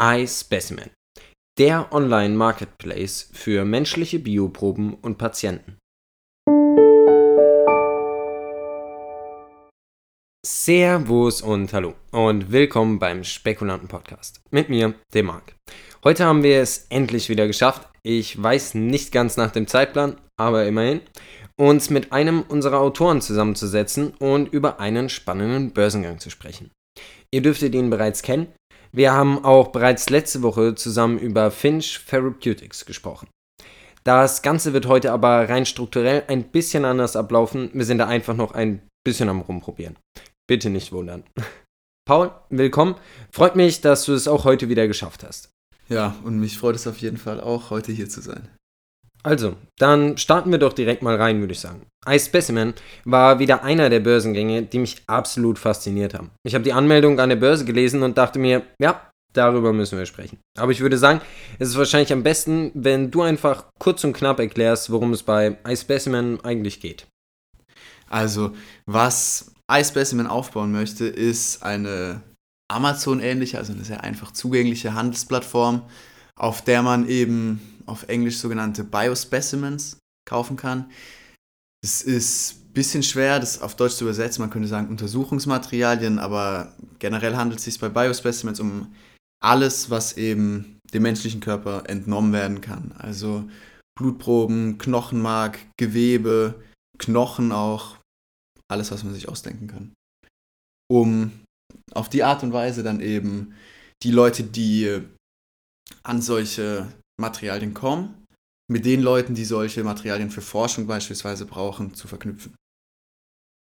iSpecimen, der Online-Marketplace für menschliche Bioproben und Patienten. Servus und hallo und willkommen beim Spekulanten Podcast mit mir, dem Marc. Heute haben wir es endlich wieder geschafft. Ich weiß nicht ganz nach dem Zeitplan, aber immerhin, uns mit einem unserer Autoren zusammenzusetzen und über einen spannenden Börsengang zu sprechen. Ihr dürftet ihn bereits kennen. Wir haben auch bereits letzte Woche zusammen über Finch Therapeutics gesprochen. Das Ganze wird heute aber rein strukturell ein bisschen anders ablaufen. Wir sind da einfach noch ein bisschen am Rumprobieren. Bitte nicht wundern. Paul, willkommen. Freut mich, dass du es auch heute wieder geschafft hast. Ja, und mich freut es auf jeden Fall auch, heute hier zu sein. Also, dann starten wir doch direkt mal rein, würde ich sagen. iSpecimen war wieder einer der Börsengänge, die mich absolut fasziniert haben. Ich habe die Anmeldung an der Börse gelesen und dachte mir, ja, darüber müssen wir sprechen. Aber ich würde sagen, es ist wahrscheinlich am besten, wenn du einfach kurz und knapp erklärst, worum es bei iSpecimen eigentlich geht. Also, was iSpecimen aufbauen möchte, ist eine Amazon-ähnliche, also eine sehr einfach zugängliche Handelsplattform, auf der man eben auf Englisch sogenannte Biospecimens kaufen kann. Es ist ein bisschen schwer, das auf Deutsch zu übersetzen. Man könnte sagen Untersuchungsmaterialien, aber generell handelt es sich bei Biospecimens um alles, was eben dem menschlichen Körper entnommen werden kann. Also Blutproben, Knochenmark, Gewebe, Knochen auch, alles, was man sich ausdenken kann. Um auf die Art und Weise dann eben die Leute, die an solche Materialien kommen, mit den Leuten, die solche Materialien für Forschung beispielsweise brauchen, zu verknüpfen.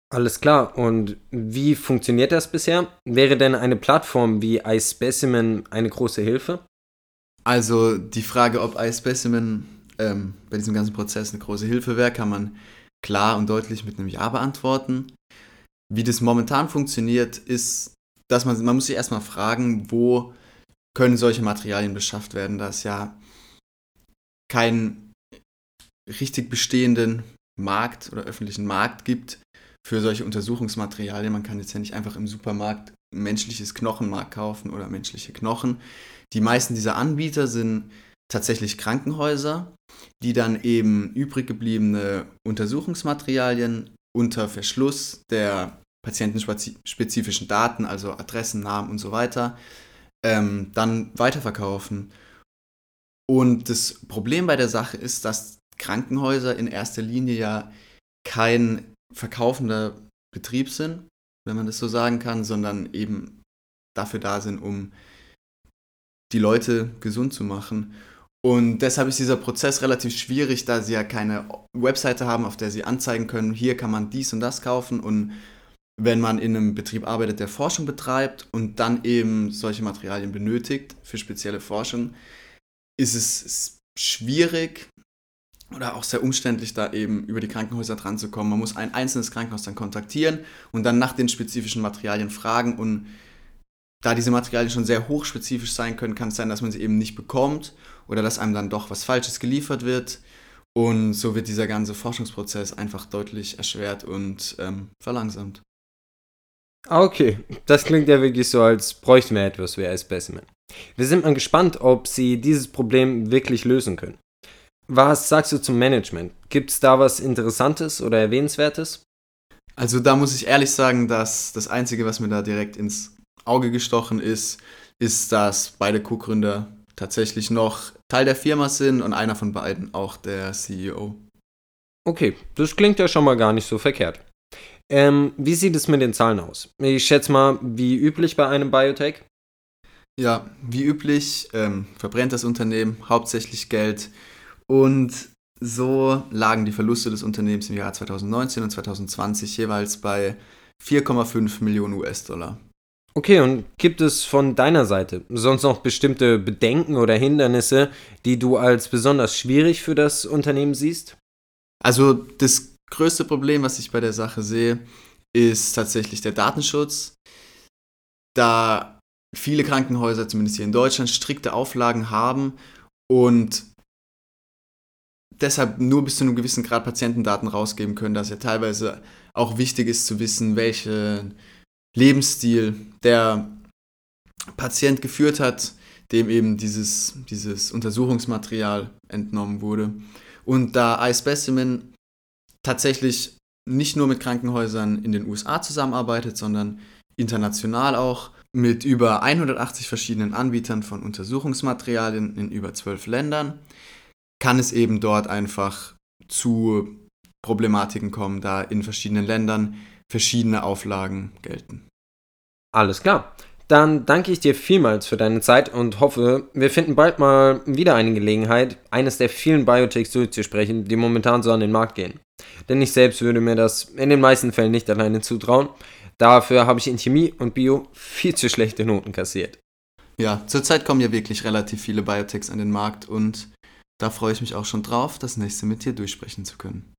Alles klar. Und wie funktioniert das bisher? Wäre denn eine Plattform wie iSpecimen eine große Hilfe? Also die Frage, ob iSpecimen ähm, bei diesem ganzen Prozess eine große Hilfe wäre, kann man klar und deutlich mit einem Ja beantworten. Wie das momentan funktioniert, ist, dass man, man muss sich erstmal fragen, wo können solche Materialien beschafft werden, da es ja keinen richtig bestehenden Markt oder öffentlichen Markt gibt für solche Untersuchungsmaterialien. Man kann jetzt ja nicht einfach im Supermarkt menschliches Knochenmark kaufen oder menschliche Knochen. Die meisten dieser Anbieter sind tatsächlich Krankenhäuser, die dann eben übrig gebliebene Untersuchungsmaterialien unter Verschluss der patientenspezifischen Daten, also Adressen, Namen und so weiter, ähm, dann weiterverkaufen und das Problem bei der Sache ist, dass Krankenhäuser in erster Linie ja kein verkaufender Betrieb sind, wenn man das so sagen kann, sondern eben dafür da sind, um die Leute gesund zu machen. Und deshalb ist dieser Prozess relativ schwierig, da sie ja keine Webseite haben, auf der sie anzeigen können, hier kann man dies und das kaufen. Und wenn man in einem Betrieb arbeitet, der Forschung betreibt und dann eben solche Materialien benötigt für spezielle Forschung, ist es schwierig oder auch sehr umständlich, da eben über die Krankenhäuser dran zu kommen. Man muss ein einzelnes Krankenhaus dann kontaktieren und dann nach den spezifischen Materialien fragen. Und da diese Materialien schon sehr hochspezifisch sein können, kann es sein, dass man sie eben nicht bekommt oder dass einem dann doch was Falsches geliefert wird. Und so wird dieser ganze Forschungsprozess einfach deutlich erschwert und ähm, verlangsamt. Ah, okay, das klingt ja wirklich so, als bräuchten wir etwas wie ein Specimen. Wir sind mal gespannt, ob sie dieses Problem wirklich lösen können. Was sagst du zum Management? Gibt es da was Interessantes oder Erwähnenswertes? Also da muss ich ehrlich sagen, dass das Einzige, was mir da direkt ins Auge gestochen ist, ist, dass beide Co-Gründer tatsächlich noch Teil der Firma sind und einer von beiden auch der CEO. Okay, das klingt ja schon mal gar nicht so verkehrt. Ähm, wie sieht es mit den Zahlen aus? Ich schätze mal, wie üblich bei einem Biotech. Ja, wie üblich ähm, verbrennt das Unternehmen hauptsächlich Geld und so lagen die Verluste des Unternehmens im Jahr 2019 und 2020 jeweils bei 4,5 Millionen US-Dollar. Okay, und gibt es von deiner Seite sonst noch bestimmte Bedenken oder Hindernisse, die du als besonders schwierig für das Unternehmen siehst? Also das größte Problem, was ich bei der Sache sehe, ist tatsächlich der Datenschutz. Da viele Krankenhäuser, zumindest hier in Deutschland, strikte Auflagen haben und deshalb nur bis zu einem gewissen Grad Patientendaten rausgeben können, dass ja teilweise auch wichtig ist zu wissen, welchen Lebensstil der Patient geführt hat, dem eben dieses, dieses Untersuchungsmaterial entnommen wurde. Und da iSpecimen tatsächlich nicht nur mit Krankenhäusern in den USA zusammenarbeitet, sondern international auch mit über 180 verschiedenen Anbietern von Untersuchungsmaterialien in über zwölf Ländern, kann es eben dort einfach zu Problematiken kommen, da in verschiedenen Ländern verschiedene Auflagen gelten. Alles klar. Dann danke ich dir vielmals für deine Zeit und hoffe, wir finden bald mal wieder eine Gelegenheit, eines der vielen Biotechs durchzusprechen, die momentan so an den Markt gehen. Denn ich selbst würde mir das in den meisten Fällen nicht alleine zutrauen. Dafür habe ich in Chemie und Bio viel zu schlechte Noten kassiert. Ja, zurzeit kommen ja wirklich relativ viele Biotechs an den Markt und da freue ich mich auch schon drauf, das nächste mit dir durchsprechen zu können.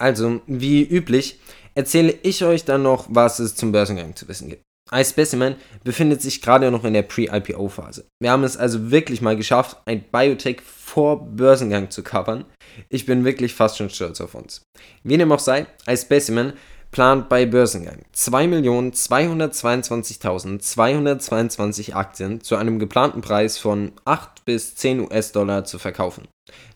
Also, wie üblich, erzähle ich euch dann noch, was es zum Börsengang zu wissen gibt. iSpecimen befindet sich gerade noch in der Pre-IPO-Phase. Wir haben es also wirklich mal geschafft, ein Biotech vor Börsengang zu covern. Ich bin wirklich fast schon stolz auf uns. Wie dem auch sei, iSpecimen plant bei Börsengang 2.222.222 Aktien zu einem geplanten Preis von 8 bis 10 US-Dollar zu verkaufen.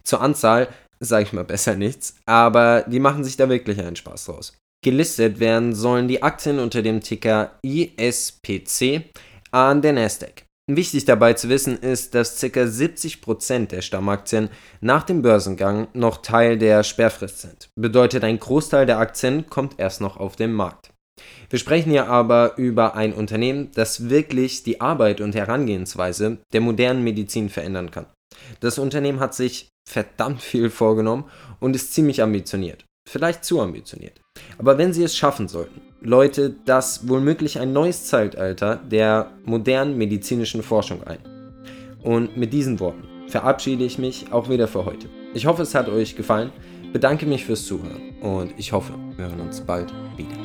Zur Anzahl sage ich mal besser nichts, aber die machen sich da wirklich einen Spaß draus. Gelistet werden sollen die Aktien unter dem Ticker ISPC an der Nasdaq. Wichtig dabei zu wissen ist, dass ca. 70% der Stammaktien nach dem Börsengang noch Teil der Sperrfrist sind. Bedeutet, ein Großteil der Aktien kommt erst noch auf den Markt. Wir sprechen hier aber über ein Unternehmen, das wirklich die Arbeit und Herangehensweise der modernen Medizin verändern kann. Das Unternehmen hat sich verdammt viel vorgenommen und ist ziemlich ambitioniert. Vielleicht zu ambitioniert. Aber wenn sie es schaffen sollten, läutet das womöglich ein neues Zeitalter der modernen medizinischen Forschung ein. Und mit diesen Worten verabschiede ich mich auch wieder für heute. Ich hoffe, es hat euch gefallen, bedanke mich fürs Zuhören und ich hoffe, wir hören uns bald wieder.